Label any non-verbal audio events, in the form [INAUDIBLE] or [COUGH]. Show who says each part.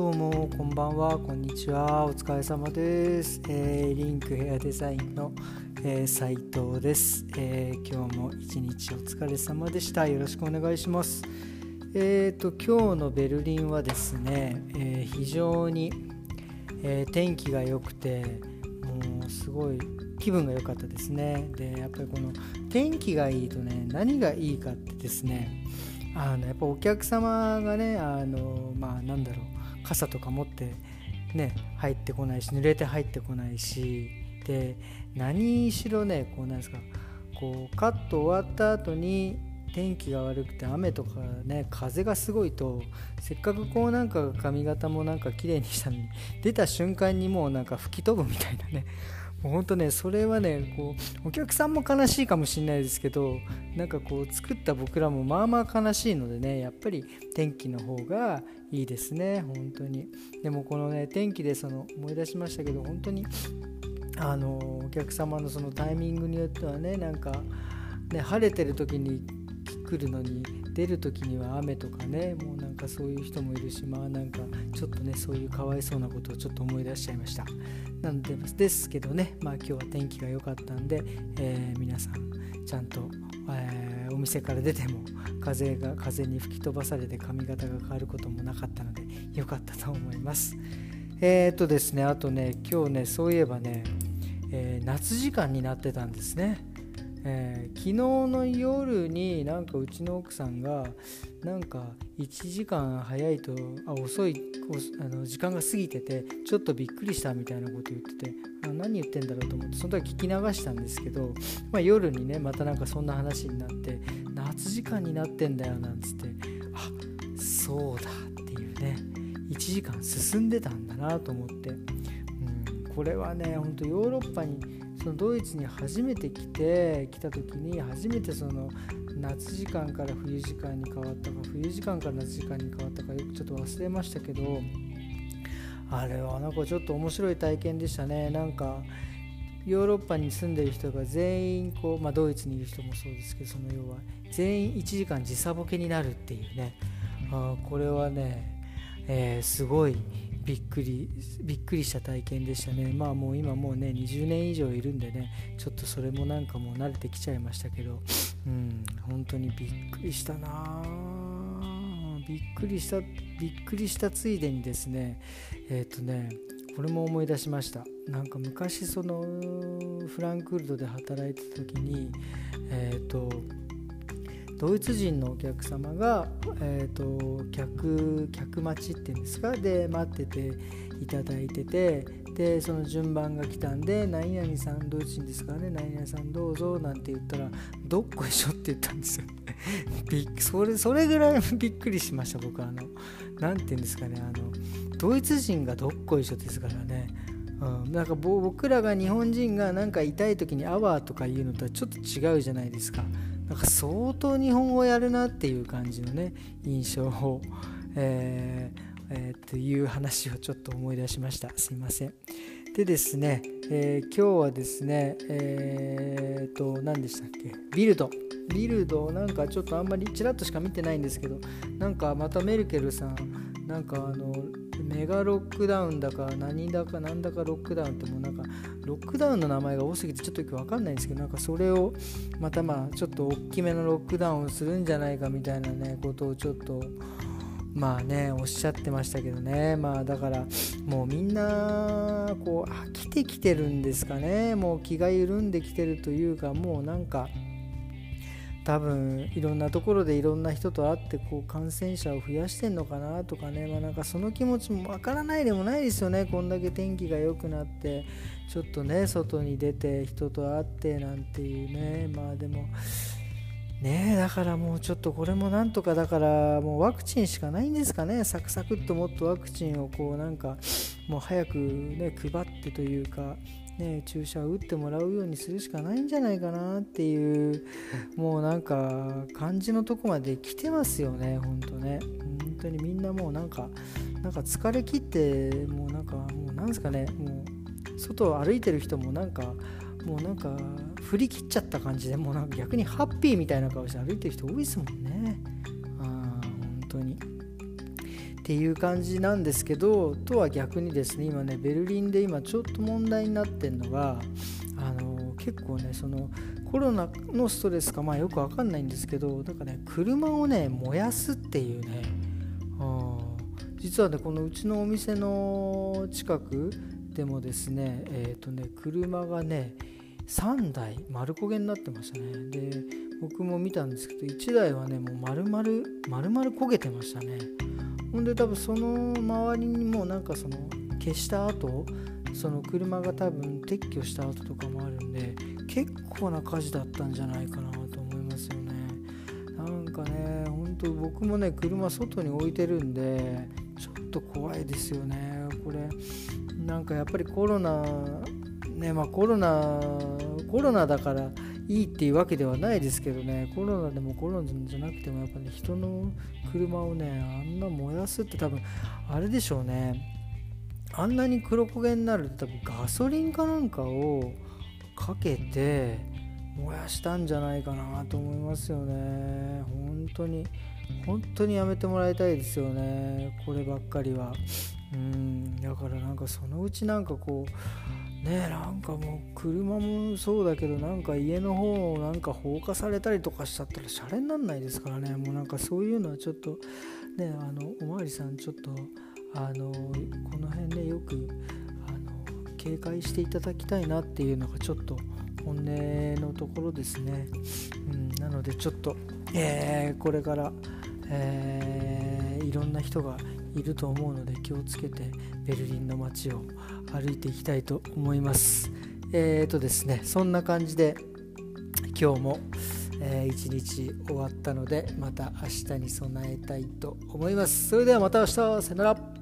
Speaker 1: どうもこんばんはこんにちはお疲れ様です、えー、リンクヘアデザインの、えー、斉藤です、えー、今日も一日お疲れ様でした。よろしくお願いします。えーと今日のベルリンはですね、えー、非常に、えー、天気が良くてもうすごい気分が良かったですね。でやっぱりこの天気がいいとね何がいいかってですねあのやっぱお客様がねあのまあなんだろう。傘とか持ってね入ってこないし濡れて入ってこないしで何しろねこうなんですかこうカット終わった後に天気が悪くて雨とかね風がすごいとせっかくこうなんか髪型もなんか綺麗にしたのに出た瞬間にもうなんか吹き飛ぶみたいなねもうほんとねそれはねこうお客さんも悲しいかもしれないですけどなんかこう作った僕らもまあまあ悲しいのでねやっぱり天気の方がいいですね本当に。でもこのね天気でその思い出しましたけど本当にあのお客様のそのタイミングによってはねなんかね晴れてる時に来るのに出る時には雨とかねもうなんかそういう人もいるしまあなんかちょっとねそういうかわいそうなことをちょっと思い出しちゃいました。なんでですけどねまあ今日は天気が良かったんで、えー、皆さんちゃんと、えー、お店から出ても風が風に吹き飛ばされて髪型が変わることもなかったので良かったと思います。えー、っとですねあとね今日ねそういえばね、え、夏時間になってたんですね。えー、昨日の夜になんかうちの奥さんがなんか1時間早いとあ遅いあの時間が過ぎててちょっとびっくりしたみたいなこと言っててあ何言ってんだろうと思ってその時聞き流したんですけど、まあ、夜にねまたなんかそんな話になって夏時間になってんだよなんつってあそうだっていうね1時間進んでたんだなと思って、うん、これはねほんとヨーロッパにそのドイツに初めて来て来た時に初めてその夏時間から冬時間に変わったか冬時間から夏時間に変わったかよくちょっと忘れましたけどあれはなんかちょっと面白い体験でしたね。なんかヨーロッパに住んでる人が全員こう、まあ、ドイツにいる人もそうですけどその要は全員1時間時差ボケになるっていうね。あこれはね、えー、すごいびっくりびっくりした体験でしたね。まあもう今もうね20年以上いるんでねちょっとそれもなんかもう慣れてきちゃいましたけどうん本当にびっくりしたなびっくりしたびっくりしたついでにですねえっ、ー、とねこれも思い出しました。なんか昔そのフランクフルトで働いてた時にえっ、ー、とドイツ人のお客様が、えーと、客客待ちっていうんですか？で待ってていただいててでその順番が来たんで「何々さんドイツ人ですからね？何々さんどうぞ」なんて言ったら「どっこいしょ」って言ったんですよ。[LAUGHS] それそれぐらい [LAUGHS] びっくりしました僕。あの何て言うんですかね？あのドイツ人がどっこいしょですからね。うん、なんか僕らが日本人がなんか痛い時に「アワー」とか言うのとはちょっと違うじゃないですか。なんか相当日本語やるなっていう感じのね印象を、えーえー、という話をちょっと思い出しました。すいません。でですね、えー、今日はですねえっ、と何でしたっけ？ビルド。ビルドなんかちょっとあんまりちらっとしか見てないんですけどなんかまたメルケルさんなんかあのメガロックダウンだか何だか何だかロックダウンってもうなんかロックダウンの名前が多すぎてちょっとよくわかんないんですけどなんかそれをまたまあちょっと大きめのロックダウンをするんじゃないかみたいなねことをちょっとまあねおっしゃってましたけどね。まあだからもうみんなこう飽きてきてるんですかね。もう気が緩んできてるというかもうなんか多分いろんなところでいろんな人と会ってこう感染者を増やしてんのかなとかね、まあ、なんかその気持ちもわからないでもないですよね。こんだけ天気が良くなって。ちょっとね外に出て人と会ってなんていうね。まあでもねだからもうちょっとこれもなんとかだからもうワクチンしかないんですかね。サクサクっともっとワクチンをこうなんかもう早くね配ってというか。ね、注射を打ってもらうようにするしかないんじゃないかなっていうもうなんか感じのとこまで来てますよねほんとね。本当にみんなもうなんかなんか疲れ切ってもうなんかもうなんですかね。もう外を歩いてる人もなんかもうなんか振り切っちゃった感じでもうなんか逆にハッピーみたいな顔して歩いてる人多いですもんね。っていう感じなんですけどとは逆にですね今ねベルリンで今ちょっと問題になってるのがあの結構ねそのコロナのストレスかまあよくわかんないんですけどなんかね車をね燃やすっていうね、うん、実はねこのうちのお店の近くでもですねえっ、ー、とね車がね3台丸焦げになってましたね。で僕も見たんですけど1台はねもう丸々丸々焦げてましたね。ほんで多分その周りにもなんかその消した後その車が多分撤去した後とかもあるんで結構な火事だったんじゃないかなと思いますよね。なんかね本当僕もね車外に置いてるんでちょっと怖いですよね。これなんかやっぱりコロナねまあコロナコロナだからいいっていうわけではないですけどね。コロナでもコロナじゃなくてもやっぱ、ね、人の車をねあんな燃やすって多分あれでしょうね。あんなに黒焦げになると多分ガソリンかなんかをかけて燃やしたんじゃないかなと思いますよね。本当に本当にやめてもらいたいですよね。こればっかりは。うん。だからなんかそのうちなんかこうねなんかもう車もそうだけどなんか家の方をなんか放火されたりとかしちゃったらシャレになんないですからね。もうなんかそういうのはちょっとねあのおまわりさんちょっとあのこの辺でよくあの警戒していただきたいなっていうのがちょっと本音のところですね、うん、なのでちょっと、えー、これから、えー、いろんな人がいると思うので気をつけてベルリンの街を歩いていきたいと思います。えーとですね、そんな感じで今日も、えー、日終わったのでまた明日に備えたいと思います。それではまた明日さよなら